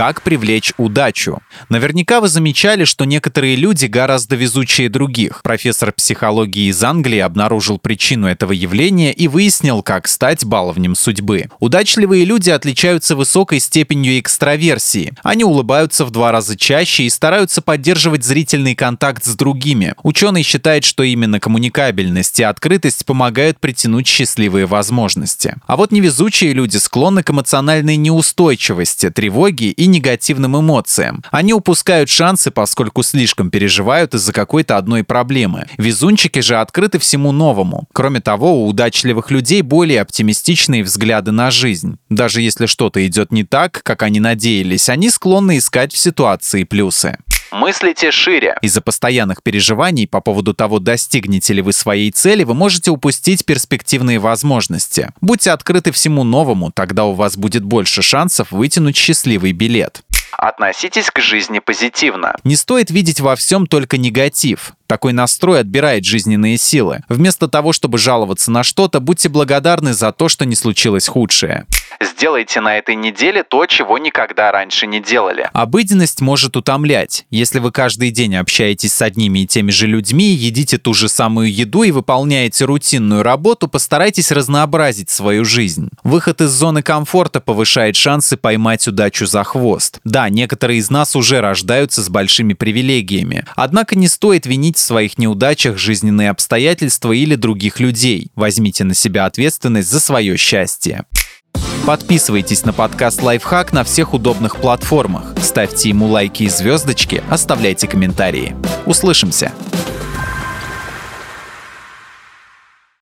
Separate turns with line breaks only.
Как привлечь удачу? Наверняка вы замечали, что некоторые люди гораздо везучее других. Профессор психологии из Англии обнаружил причину этого явления и выяснил, как стать баловнем судьбы. Удачливые люди отличаются высокой степенью экстраверсии. Они улыбаются в два раза чаще и стараются поддерживать зрительный контакт с другими. Ученый считает, что именно коммуникабельность и открытость помогают притянуть счастливые возможности. А вот невезучие люди склонны к эмоциональной неустойчивости, тревоге и негативным эмоциям. Они упускают шансы, поскольку слишком переживают из-за какой-то одной проблемы. Везунчики же открыты всему новому. Кроме того, у удачливых людей более оптимистичные взгляды на жизнь. Даже если что-то идет не так, как они надеялись, они склонны искать в ситуации плюсы. Мыслите шире. Из-за постоянных переживаний по поводу того, достигнете ли вы своей цели, вы можете упустить перспективные возможности. Будьте открыты всему новому, тогда у вас будет больше шансов вытянуть счастливый билет. Относитесь к жизни позитивно. Не стоит видеть во всем только негатив. Такой настрой отбирает жизненные силы. Вместо того, чтобы жаловаться на что-то, будьте благодарны за то, что не случилось худшее. Сделайте на этой неделе то, чего никогда раньше не делали. Обыденность может утомлять. Если вы каждый день общаетесь с одними и теми же людьми, едите ту же самую еду и выполняете рутинную работу, постарайтесь разнообразить свою жизнь. Выход из зоны комфорта повышает шансы поймать удачу за хвост. Да, некоторые из нас уже рождаются с большими привилегиями. Однако не стоит винить в своих неудачах жизненные обстоятельства или других людей. Возьмите на себя ответственность за свое счастье. Подписывайтесь на подкаст «Лайфхак» на всех удобных платформах. Ставьте ему лайки и звездочки, оставляйте комментарии. Услышимся!